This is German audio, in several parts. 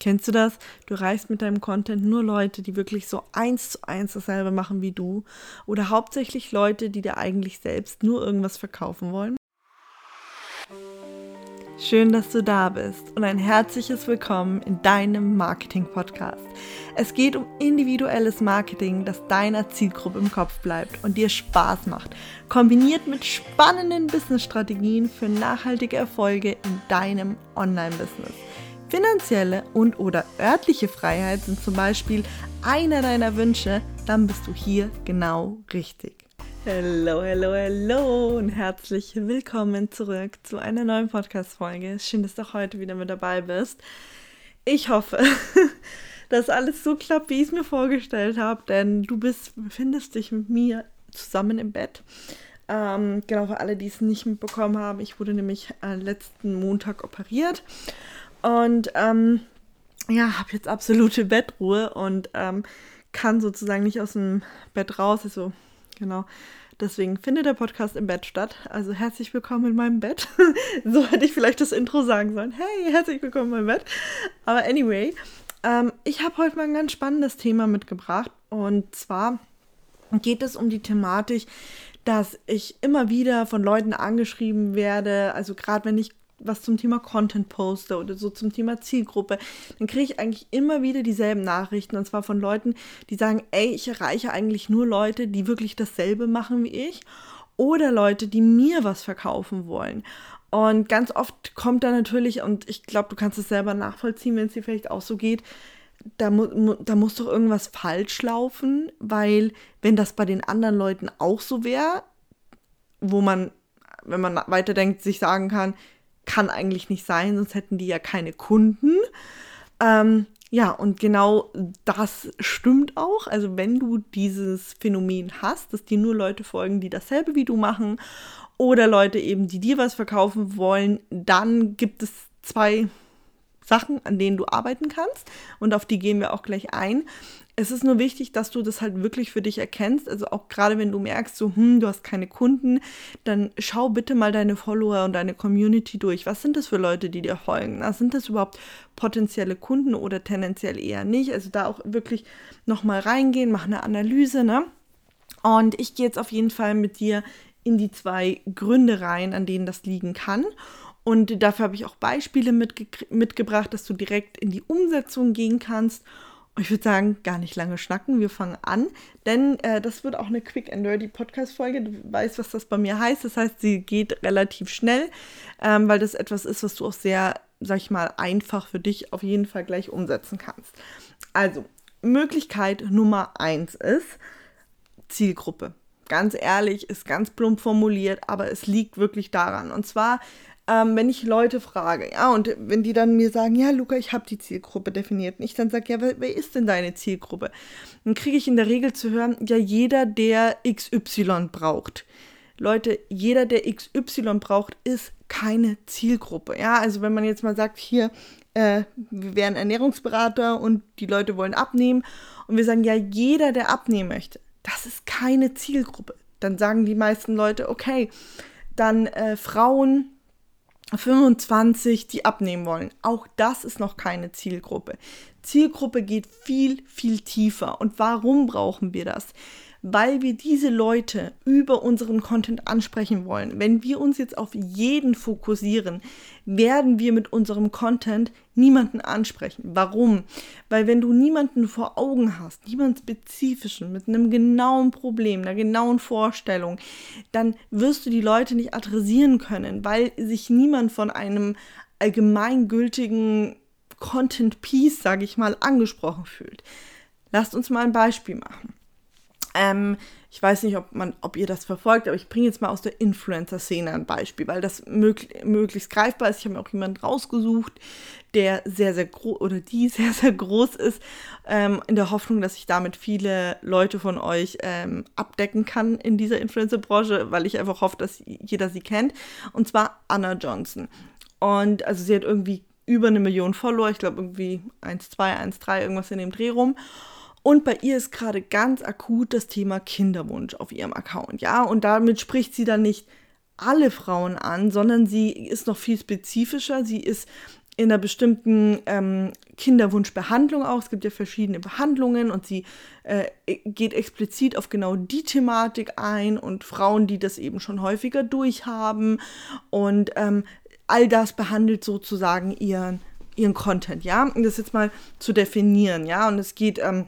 Kennst du das? Du erreichst mit deinem Content nur Leute, die wirklich so eins zu eins dasselbe machen wie du oder hauptsächlich Leute, die dir eigentlich selbst nur irgendwas verkaufen wollen? Schön, dass du da bist und ein herzliches Willkommen in deinem Marketing-Podcast. Es geht um individuelles Marketing, das deiner Zielgruppe im Kopf bleibt und dir Spaß macht, kombiniert mit spannenden Business-Strategien für nachhaltige Erfolge in deinem Online-Business. Finanzielle und oder örtliche Freiheit sind zum Beispiel einer deiner Wünsche, dann bist du hier genau richtig. Hallo, hallo, hallo und herzlich willkommen zurück zu einer neuen Podcast-Folge. Schön, dass du heute wieder mit dabei bist. Ich hoffe, dass alles so klappt, wie ich es mir vorgestellt habe, denn du bist, befindest dich mit mir zusammen im Bett. Ähm, genau für alle, die es nicht mitbekommen haben, ich wurde nämlich äh, letzten Montag operiert und ähm, ja, habe jetzt absolute Bettruhe und ähm, kann sozusagen nicht aus dem Bett raus. Also, genau. Deswegen findet der Podcast im Bett statt. Also herzlich willkommen in meinem Bett. so hätte ich vielleicht das Intro sagen sollen. Hey, herzlich willkommen in meinem Bett. Aber anyway, ähm, ich habe heute mal ein ganz spannendes Thema mitgebracht. Und zwar geht es um die Thematik, dass ich immer wieder von Leuten angeschrieben werde. Also gerade wenn ich was zum Thema Content poste oder so zum Thema Zielgruppe, dann kriege ich eigentlich immer wieder dieselben Nachrichten und zwar von Leuten, die sagen, ey, ich erreiche eigentlich nur Leute, die wirklich dasselbe machen wie ich oder Leute, die mir was verkaufen wollen. Und ganz oft kommt da natürlich, und ich glaube, du kannst es selber nachvollziehen, wenn es dir vielleicht auch so geht, da, mu da muss doch irgendwas falsch laufen, weil wenn das bei den anderen Leuten auch so wäre, wo man, wenn man weiterdenkt, sich sagen kann, kann eigentlich nicht sein, sonst hätten die ja keine Kunden. Ähm, ja, und genau das stimmt auch. Also wenn du dieses Phänomen hast, dass dir nur Leute folgen, die dasselbe wie du machen, oder Leute eben, die dir was verkaufen wollen, dann gibt es zwei Sachen, an denen du arbeiten kannst. Und auf die gehen wir auch gleich ein es ist nur wichtig, dass du das halt wirklich für dich erkennst. Also auch gerade wenn du merkst, so, hm, du hast keine Kunden, dann schau bitte mal deine Follower und deine Community durch. Was sind das für Leute, die dir folgen? Na, sind das überhaupt potenzielle Kunden oder tendenziell eher nicht? Also da auch wirklich nochmal reingehen, mach eine Analyse, ne? Und ich gehe jetzt auf jeden Fall mit dir in die zwei Gründe rein, an denen das liegen kann. Und dafür habe ich auch Beispiele mitge mitgebracht, dass du direkt in die Umsetzung gehen kannst ich würde sagen, gar nicht lange schnacken. Wir fangen an, denn äh, das wird auch eine Quick and Dirty Podcast-Folge. Du weißt, was das bei mir heißt. Das heißt, sie geht relativ schnell, ähm, weil das etwas ist, was du auch sehr, sag ich mal, einfach für dich auf jeden Fall gleich umsetzen kannst. Also, Möglichkeit Nummer eins ist Zielgruppe. Ganz ehrlich, ist ganz plump formuliert, aber es liegt wirklich daran. Und zwar ähm, wenn ich Leute frage, ja, und wenn die dann mir sagen, ja, Luca, ich habe die Zielgruppe definiert, und ich dann sage, ja, wer, wer ist denn deine Zielgruppe? Dann kriege ich in der Regel zu hören, ja, jeder, der XY braucht. Leute, jeder, der XY braucht, ist keine Zielgruppe. Ja, also wenn man jetzt mal sagt, hier, äh, wir wären Ernährungsberater und die Leute wollen abnehmen und wir sagen, ja, jeder, der abnehmen möchte, das ist keine Zielgruppe. Dann sagen die meisten Leute, okay, dann äh, Frauen 25, die abnehmen wollen. Auch das ist noch keine Zielgruppe. Zielgruppe geht viel, viel tiefer. Und warum brauchen wir das? Weil wir diese Leute über unseren Content ansprechen wollen. Wenn wir uns jetzt auf jeden fokussieren, werden wir mit unserem Content niemanden ansprechen. Warum? Weil wenn du niemanden vor Augen hast, niemanden spezifischen, mit einem genauen Problem, einer genauen Vorstellung, dann wirst du die Leute nicht adressieren können, weil sich niemand von einem allgemeingültigen Content Piece, sage ich mal, angesprochen fühlt. Lasst uns mal ein Beispiel machen. Ähm, ich weiß nicht, ob, man, ob ihr das verfolgt, aber ich bringe jetzt mal aus der Influencer-Szene ein Beispiel, weil das mög möglichst greifbar ist. Ich habe mir auch jemanden rausgesucht, der sehr, sehr groß oder die sehr, sehr groß ist, ähm, in der Hoffnung, dass ich damit viele Leute von euch ähm, abdecken kann in dieser Influencer-Branche, weil ich einfach hoffe, dass jeder sie kennt. Und zwar Anna Johnson. Und also sie hat irgendwie über eine Million Follower, ich glaube irgendwie 1,2, 1,3, irgendwas in dem Dreh rum. Und bei ihr ist gerade ganz akut das Thema Kinderwunsch auf ihrem Account, ja. Und damit spricht sie dann nicht alle Frauen an, sondern sie ist noch viel spezifischer. Sie ist in einer bestimmten ähm, Kinderwunschbehandlung auch. Es gibt ja verschiedene Behandlungen und sie äh, geht explizit auf genau die Thematik ein und Frauen, die das eben schon häufiger durchhaben und ähm, all das behandelt sozusagen ihren, ihren Content, ja. Und das jetzt mal zu definieren, ja. Und es geht ähm,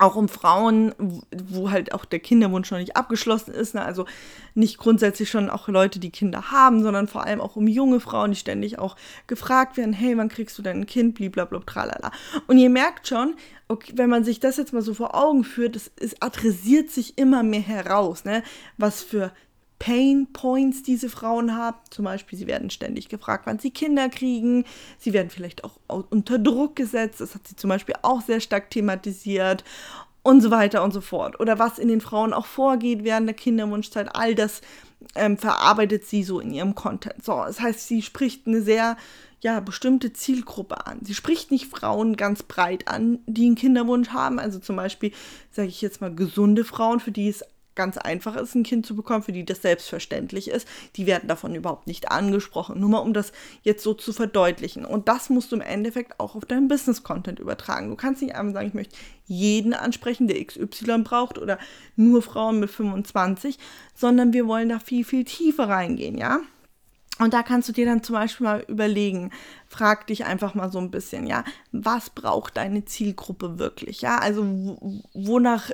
auch um Frauen, wo halt auch der Kinderwunsch noch nicht abgeschlossen ist. Ne? Also nicht grundsätzlich schon auch Leute, die Kinder haben, sondern vor allem auch um junge Frauen, die ständig auch gefragt werden, hey, wann kriegst du denn ein Kind, blablabla, tralala. Und ihr merkt schon, okay, wenn man sich das jetzt mal so vor Augen führt, es, es adressiert sich immer mehr heraus, ne? was für Pain Points diese Frauen haben. Zum Beispiel, sie werden ständig gefragt, wann sie Kinder kriegen. Sie werden vielleicht auch unter Druck gesetzt. Das hat sie zum Beispiel auch sehr stark thematisiert. Und so weiter und so fort. Oder was in den Frauen auch vorgeht während der Kinderwunschzeit. All das ähm, verarbeitet sie so in ihrem Content. So, das heißt, sie spricht eine sehr ja, bestimmte Zielgruppe an. Sie spricht nicht Frauen ganz breit an, die einen Kinderwunsch haben. Also zum Beispiel, sage ich jetzt mal, gesunde Frauen, für die es ganz einfach ist, ein Kind zu bekommen, für die das selbstverständlich ist, die werden davon überhaupt nicht angesprochen. Nur mal, um das jetzt so zu verdeutlichen. Und das musst du im Endeffekt auch auf deinen Business-Content übertragen. Du kannst nicht einfach sagen, ich möchte jeden ansprechen, der XY braucht oder nur Frauen mit 25, sondern wir wollen da viel, viel tiefer reingehen, ja? Und da kannst du dir dann zum Beispiel mal überlegen, frag dich einfach mal so ein bisschen, ja, was braucht deine Zielgruppe wirklich, ja, also wonach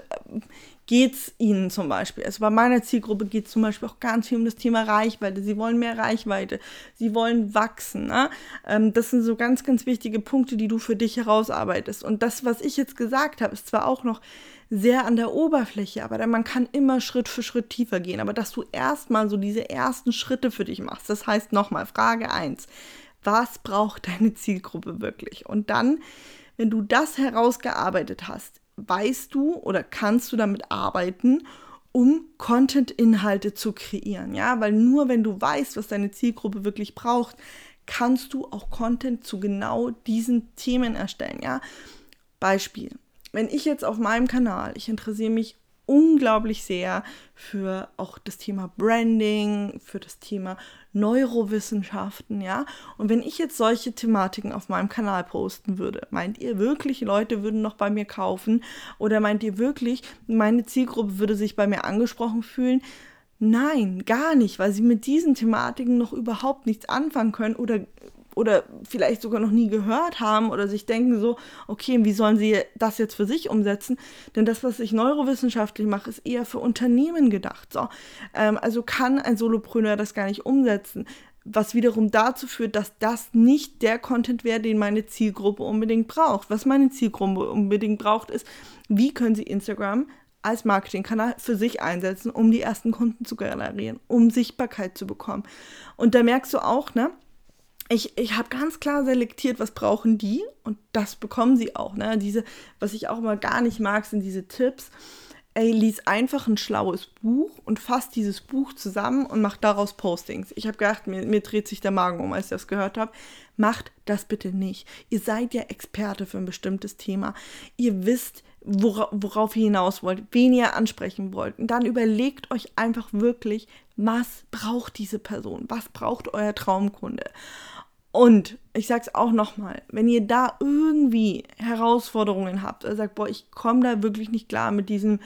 geht es ihnen zum Beispiel. Also bei meiner Zielgruppe geht es zum Beispiel auch ganz viel um das Thema Reichweite. Sie wollen mehr Reichweite, sie wollen wachsen. Ne? Ähm, das sind so ganz, ganz wichtige Punkte, die du für dich herausarbeitest. Und das, was ich jetzt gesagt habe, ist zwar auch noch sehr an der Oberfläche, aber man kann immer Schritt für Schritt tiefer gehen. Aber dass du erstmal so diese ersten Schritte für dich machst. Das heißt nochmal, Frage 1. Was braucht deine Zielgruppe wirklich? Und dann, wenn du das herausgearbeitet hast, weißt du oder kannst du damit arbeiten, um Content-Inhalte zu kreieren. Ja, weil nur wenn du weißt, was deine Zielgruppe wirklich braucht, kannst du auch Content zu genau diesen Themen erstellen. Ja, Beispiel. Wenn ich jetzt auf meinem Kanal, ich interessiere mich unglaublich sehr für auch das Thema Branding, für das Thema Neurowissenschaften, ja. Und wenn ich jetzt solche Thematiken auf meinem Kanal posten würde, meint ihr wirklich, Leute würden noch bei mir kaufen? Oder meint ihr wirklich, meine Zielgruppe würde sich bei mir angesprochen fühlen? Nein, gar nicht, weil sie mit diesen Thematiken noch überhaupt nichts anfangen können oder oder vielleicht sogar noch nie gehört haben oder sich denken so, okay, wie sollen sie das jetzt für sich umsetzen? Denn das, was ich neurowissenschaftlich mache, ist eher für Unternehmen gedacht. So, ähm, also kann ein Solopreneur das gar nicht umsetzen was wiederum dazu führt, dass das nicht der Content wäre, den meine Zielgruppe unbedingt braucht. Was meine Zielgruppe unbedingt braucht, ist, wie können sie Instagram als Marketingkanal für sich einsetzen, um die ersten Kunden zu generieren, um Sichtbarkeit zu bekommen. Und da merkst du auch, ne, ich, ich habe ganz klar selektiert, was brauchen die und das bekommen sie auch. Ne? Diese, was ich auch mal gar nicht mag, sind diese Tipps. Ey, lies einfach ein schlaues Buch und fasst dieses Buch zusammen und macht daraus Postings. Ich habe gedacht, mir, mir dreht sich der Magen um, als ich das gehört habe. Macht das bitte nicht. Ihr seid ja Experte für ein bestimmtes Thema. Ihr wisst, wora, worauf ihr hinaus wollt, wen ihr ansprechen wollt. Und dann überlegt euch einfach wirklich, was braucht diese Person? Was braucht euer Traumkunde? Und ich sag's auch nochmal, wenn ihr da irgendwie Herausforderungen habt, oder sagt, boah, ich komme da wirklich nicht klar mit diesem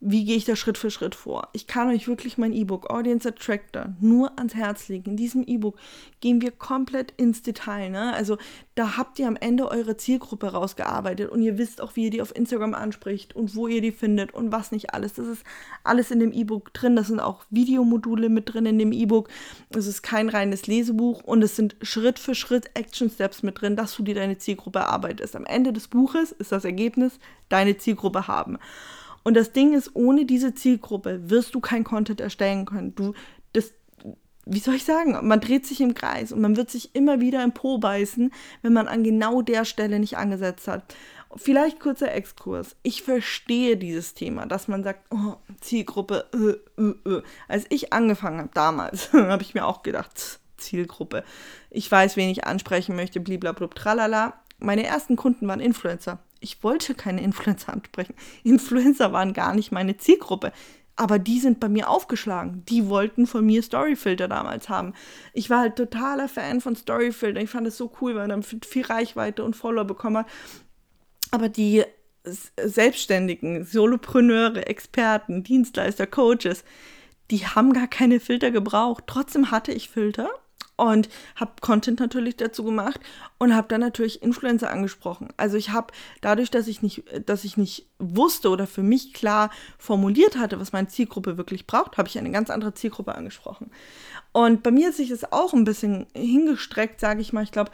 wie gehe ich da Schritt für Schritt vor. Ich kann euch wirklich mein E-Book Audience Attractor nur ans Herz legen. In diesem E-Book gehen wir komplett ins Detail. Ne? Also da habt ihr am Ende eure Zielgruppe rausgearbeitet und ihr wisst auch, wie ihr die auf Instagram anspricht und wo ihr die findet und was nicht alles. Das ist alles in dem E-Book drin. Das sind auch Videomodule mit drin in dem E-Book. Es ist kein reines Lesebuch und es sind Schritt für Schritt Action Steps mit drin, dass du dir deine Zielgruppe erarbeitest. Am Ende des Buches ist das Ergebnis deine Zielgruppe haben. Und das Ding ist, ohne diese Zielgruppe wirst du kein Content erstellen können. Du, das, wie soll ich sagen, man dreht sich im Kreis und man wird sich immer wieder im Po beißen, wenn man an genau der Stelle nicht angesetzt hat. Vielleicht kurzer Exkurs. Ich verstehe dieses Thema, dass man sagt, oh, Zielgruppe, äh, äh, äh. Als ich angefangen habe damals, habe ich mir auch gedacht, Zielgruppe. Ich weiß, wen ich ansprechen möchte, bliblablub, tralala. Meine ersten Kunden waren Influencer ich wollte keine Influencer ansprechen. Influencer waren gar nicht meine Zielgruppe. Aber die sind bei mir aufgeschlagen. Die wollten von mir Storyfilter damals haben. Ich war halt totaler Fan von Storyfilter. Ich fand es so cool, weil man dann viel Reichweite und Follower bekommen hat. Aber die Selbstständigen, Solopreneure, Experten, Dienstleister, Coaches, die haben gar keine Filter gebraucht. Trotzdem hatte ich Filter und habe Content natürlich dazu gemacht und habe dann natürlich Influencer angesprochen. Also ich habe dadurch, dass ich nicht, dass ich nicht wusste oder für mich klar formuliert hatte, was meine Zielgruppe wirklich braucht, habe ich eine ganz andere Zielgruppe angesprochen. Und bei mir hat sich das auch ein bisschen hingestreckt, sage ich mal. Ich glaube,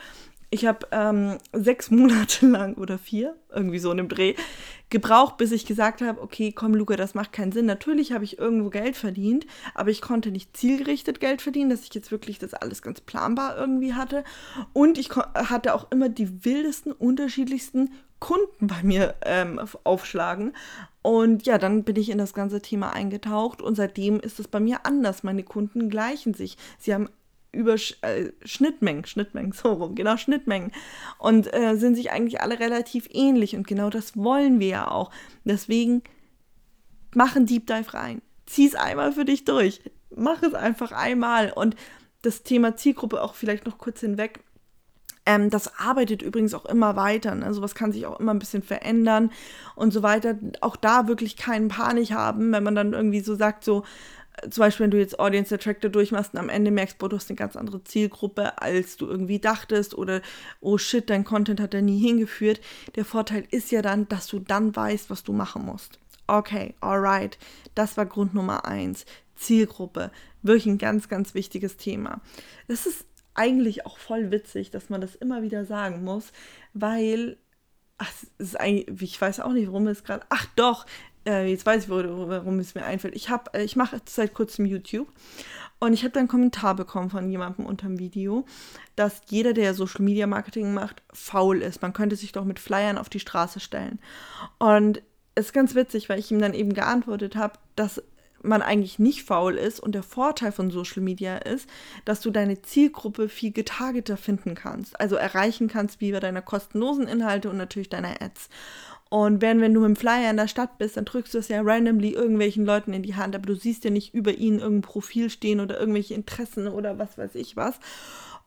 ich habe ähm, sechs Monate lang oder vier, irgendwie so in dem Dreh, gebraucht, bis ich gesagt habe, okay, komm Luca, das macht keinen Sinn. Natürlich habe ich irgendwo Geld verdient, aber ich konnte nicht zielgerichtet Geld verdienen, dass ich jetzt wirklich das alles ganz planbar irgendwie hatte. Und ich hatte auch immer die wildesten, unterschiedlichsten Kunden bei mir ähm, aufschlagen. Und ja, dann bin ich in das ganze Thema eingetaucht und seitdem ist es bei mir anders. Meine Kunden gleichen sich. Sie haben über äh, Schnittmengen, Schnittmengen, so rum, genau, Schnittmengen. Und äh, sind sich eigentlich alle relativ ähnlich und genau das wollen wir ja auch. Deswegen mach einen Deep Dive rein. Zieh es einmal für dich durch. Mach es einfach einmal. Und das Thema Zielgruppe auch vielleicht noch kurz hinweg. Ähm, das arbeitet übrigens auch immer weiter. Ne? Sowas kann sich auch immer ein bisschen verändern und so weiter. Auch da wirklich keinen Panik haben, wenn man dann irgendwie so sagt, so, zum Beispiel, wenn du jetzt Audience Attractor durchmachst und am Ende merkst, boah, du hast eine ganz andere Zielgruppe, als du irgendwie dachtest oder oh shit, dein Content hat da nie hingeführt. Der Vorteil ist ja dann, dass du dann weißt, was du machen musst. Okay, alright. Das war Grund Nummer eins. Zielgruppe. Wirklich ein ganz, ganz wichtiges Thema. Das ist eigentlich auch voll witzig, dass man das immer wieder sagen muss, weil ach, ist ich weiß auch nicht, warum es gerade. Ach doch, äh, jetzt weiß ich, warum es mir einfällt. Ich habe, äh, ich mache seit kurzem YouTube und ich habe da einen Kommentar bekommen von jemandem unter dem Video, dass jeder, der Social Media Marketing macht, faul ist. Man könnte sich doch mit Flyern auf die Straße stellen. Und es ist ganz witzig, weil ich ihm dann eben geantwortet habe, dass man eigentlich nicht faul ist und der Vorteil von Social Media ist, dass du deine Zielgruppe viel getargeter finden kannst, also erreichen kannst wie bei deiner kostenlosen Inhalte und natürlich deiner Ads. Und wenn, wenn du mit dem Flyer in der Stadt bist, dann drückst du es ja randomly irgendwelchen Leuten in die Hand, aber du siehst ja nicht über ihnen irgendein Profil stehen oder irgendwelche Interessen oder was weiß ich was.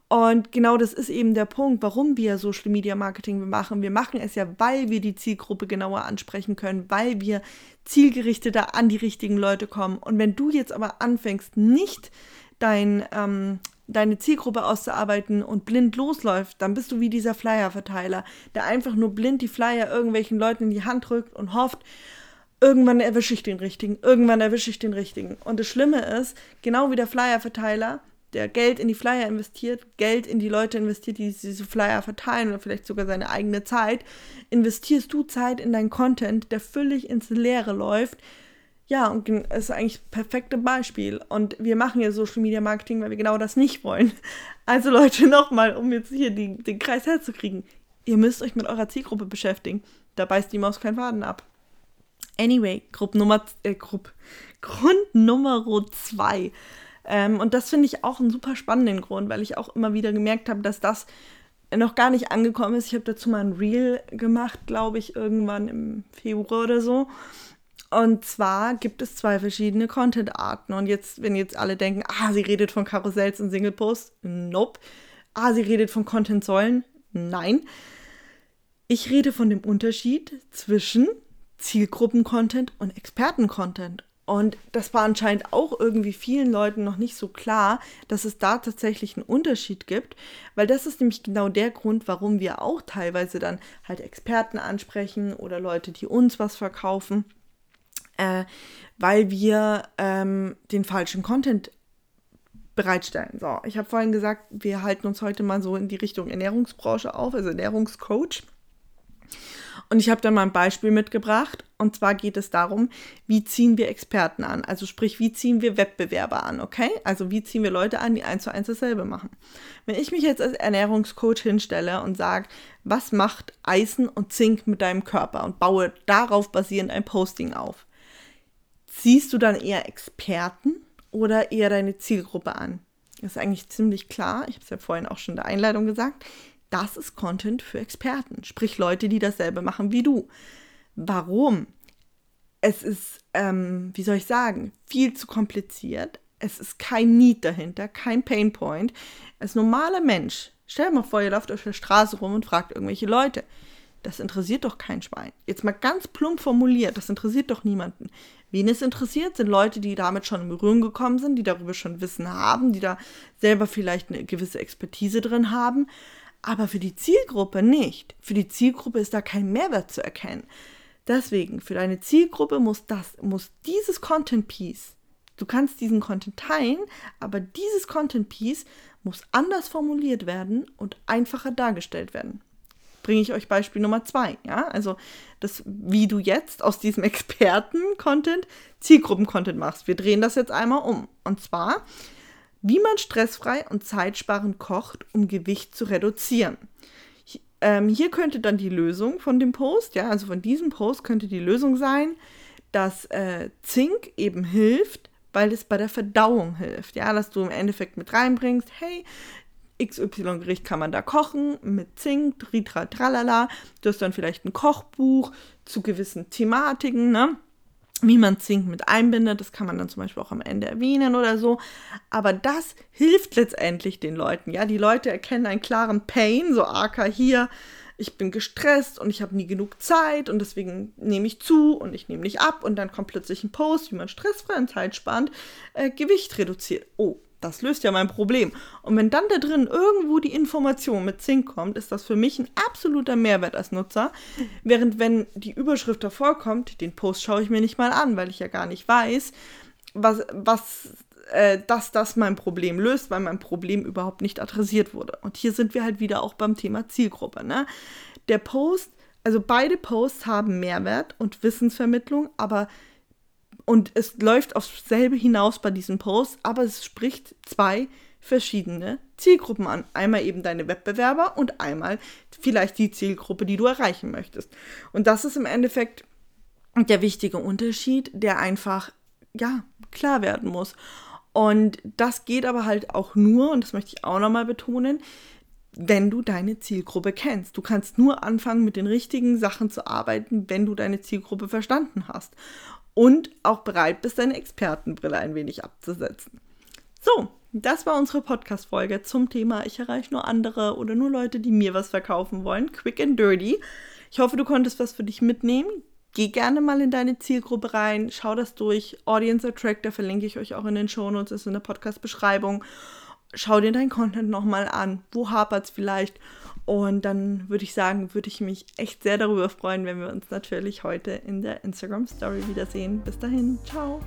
Und genau das ist eben der Punkt, warum wir Social Media Marketing machen. Wir machen es ja, weil wir die Zielgruppe genauer ansprechen können, weil wir zielgerichteter an die richtigen Leute kommen. Und wenn du jetzt aber anfängst, nicht dein ähm, deine Zielgruppe auszuarbeiten und blind losläuft, dann bist du wie dieser Flyer-Verteiler, der einfach nur blind die Flyer irgendwelchen Leuten in die Hand drückt und hofft, irgendwann erwische ich den richtigen, irgendwann erwische ich den richtigen. Und das Schlimme ist, genau wie der Flyer-Verteiler, der Geld in die Flyer investiert, Geld in die Leute investiert, die diese Flyer verteilen oder vielleicht sogar seine eigene Zeit, investierst du Zeit in deinen Content, der völlig ins Leere läuft, ja, und es ist eigentlich das perfekte Beispiel. Und wir machen ja Social Media Marketing, weil wir genau das nicht wollen. Also Leute, nochmal, um jetzt hier die, den Kreis herzukriegen. Ihr müsst euch mit eurer Zielgruppe beschäftigen. Da beißt die Maus keinen Faden ab. Anyway, Gruppe Nummer, äh, Gruppe, Grund Nummer zwei. Ähm, und das finde ich auch einen super spannenden Grund, weil ich auch immer wieder gemerkt habe, dass das noch gar nicht angekommen ist. Ich habe dazu mal ein Reel gemacht, glaube ich, irgendwann im Februar oder so. Und zwar gibt es zwei verschiedene Content-Arten. Und jetzt, wenn jetzt alle denken, ah, sie redet von Karussells und Single-Posts, nope. Ah, sie redet von Content-Säulen, nein. Ich rede von dem Unterschied zwischen Zielgruppen-Content und Experten-Content. Und das war anscheinend auch irgendwie vielen Leuten noch nicht so klar, dass es da tatsächlich einen Unterschied gibt, weil das ist nämlich genau der Grund, warum wir auch teilweise dann halt Experten ansprechen oder Leute, die uns was verkaufen äh, weil wir ähm, den falschen Content bereitstellen. So, ich habe vorhin gesagt, wir halten uns heute mal so in die Richtung Ernährungsbranche auf, also Ernährungscoach. Und ich habe dann mal ein Beispiel mitgebracht. Und zwar geht es darum, wie ziehen wir Experten an? Also sprich, wie ziehen wir Wettbewerber an, okay? Also wie ziehen wir Leute an, die eins zu eins dasselbe machen? Wenn ich mich jetzt als Ernährungscoach hinstelle und sage, was macht Eisen und Zink mit deinem Körper und baue darauf basierend ein Posting auf, Siehst du dann eher Experten oder eher deine Zielgruppe an? Das ist eigentlich ziemlich klar. Ich habe es ja vorhin auch schon in der Einleitung gesagt. Das ist Content für Experten, sprich Leute, die dasselbe machen wie du. Warum? es ist, ähm, wie soll ich sagen, viel zu kompliziert. Es ist kein Need dahinter, kein Painpoint. Als normaler Mensch, stell dir mal vor, ihr lauft auf der Straße rum und fragt irgendwelche Leute. Das interessiert doch kein Schwein. Jetzt mal ganz plump formuliert, das interessiert doch niemanden. Wen es interessiert, sind Leute, die damit schon in Berührung gekommen sind, die darüber schon Wissen haben, die da selber vielleicht eine gewisse Expertise drin haben. Aber für die Zielgruppe nicht. Für die Zielgruppe ist da kein Mehrwert zu erkennen. Deswegen, für deine Zielgruppe muss das, muss dieses Content Piece, du kannst diesen Content teilen, aber dieses Content Piece muss anders formuliert werden und einfacher dargestellt werden. Bringe ich euch Beispiel Nummer zwei, ja? Also, das, wie du jetzt aus diesem Experten-Content Zielgruppen-Content machst. Wir drehen das jetzt einmal um. Und zwar, wie man stressfrei und zeitsparend kocht, um Gewicht zu reduzieren. Ähm, hier könnte dann die Lösung von dem Post, ja, also von diesem Post könnte die Lösung sein, dass äh, Zink eben hilft, weil es bei der Verdauung hilft, ja, dass du im Endeffekt mit reinbringst, hey, XY-Gericht kann man da kochen mit Zink, Ritra, tralala. Du hast dann vielleicht ein Kochbuch zu gewissen Thematiken, ne? wie man Zink mit einbindet. Das kann man dann zum Beispiel auch am Ende erwähnen oder so. Aber das hilft letztendlich den Leuten. Ja, die Leute erkennen einen klaren Pain, so AK hier. Ich bin gestresst und ich habe nie genug Zeit und deswegen nehme ich zu und ich nehme nicht ab und dann kommt plötzlich ein Post, wie man stressfrei und zeitsparend äh, Gewicht reduziert. Oh, das löst ja mein Problem. Und wenn dann da drin irgendwo die Information mit Zink kommt, ist das für mich ein absoluter Mehrwert als Nutzer. Während wenn die Überschrift davor kommt, den Post schaue ich mir nicht mal an, weil ich ja gar nicht weiß, was, was äh, dass das mein Problem löst, weil mein Problem überhaupt nicht adressiert wurde. Und hier sind wir halt wieder auch beim Thema Zielgruppe. Ne? Der Post, also beide Posts haben Mehrwert und Wissensvermittlung, aber und es läuft aufs selbe hinaus bei diesem Post, aber es spricht zwei verschiedene Zielgruppen an. Einmal eben deine Wettbewerber und einmal vielleicht die Zielgruppe, die du erreichen möchtest. Und das ist im Endeffekt der wichtige Unterschied, der einfach, ja, klar werden muss. Und das geht aber halt auch nur, und das möchte ich auch nochmal betonen, wenn du deine Zielgruppe kennst. Du kannst nur anfangen, mit den richtigen Sachen zu arbeiten, wenn du deine Zielgruppe verstanden hast und auch bereit bist, deine Expertenbrille ein wenig abzusetzen. So, das war unsere Podcast-Folge zum Thema Ich erreiche nur andere oder nur Leute, die mir was verkaufen wollen. Quick and dirty. Ich hoffe, du konntest was für dich mitnehmen. Geh gerne mal in deine Zielgruppe rein, schau das durch. Audience Attractor verlinke ich euch auch in den Shownotes, ist in der Podcast-Beschreibung. Schau dir dein Content nochmal an. Wo hapert es vielleicht? Und dann würde ich sagen, würde ich mich echt sehr darüber freuen, wenn wir uns natürlich heute in der Instagram Story wiedersehen. Bis dahin, ciao.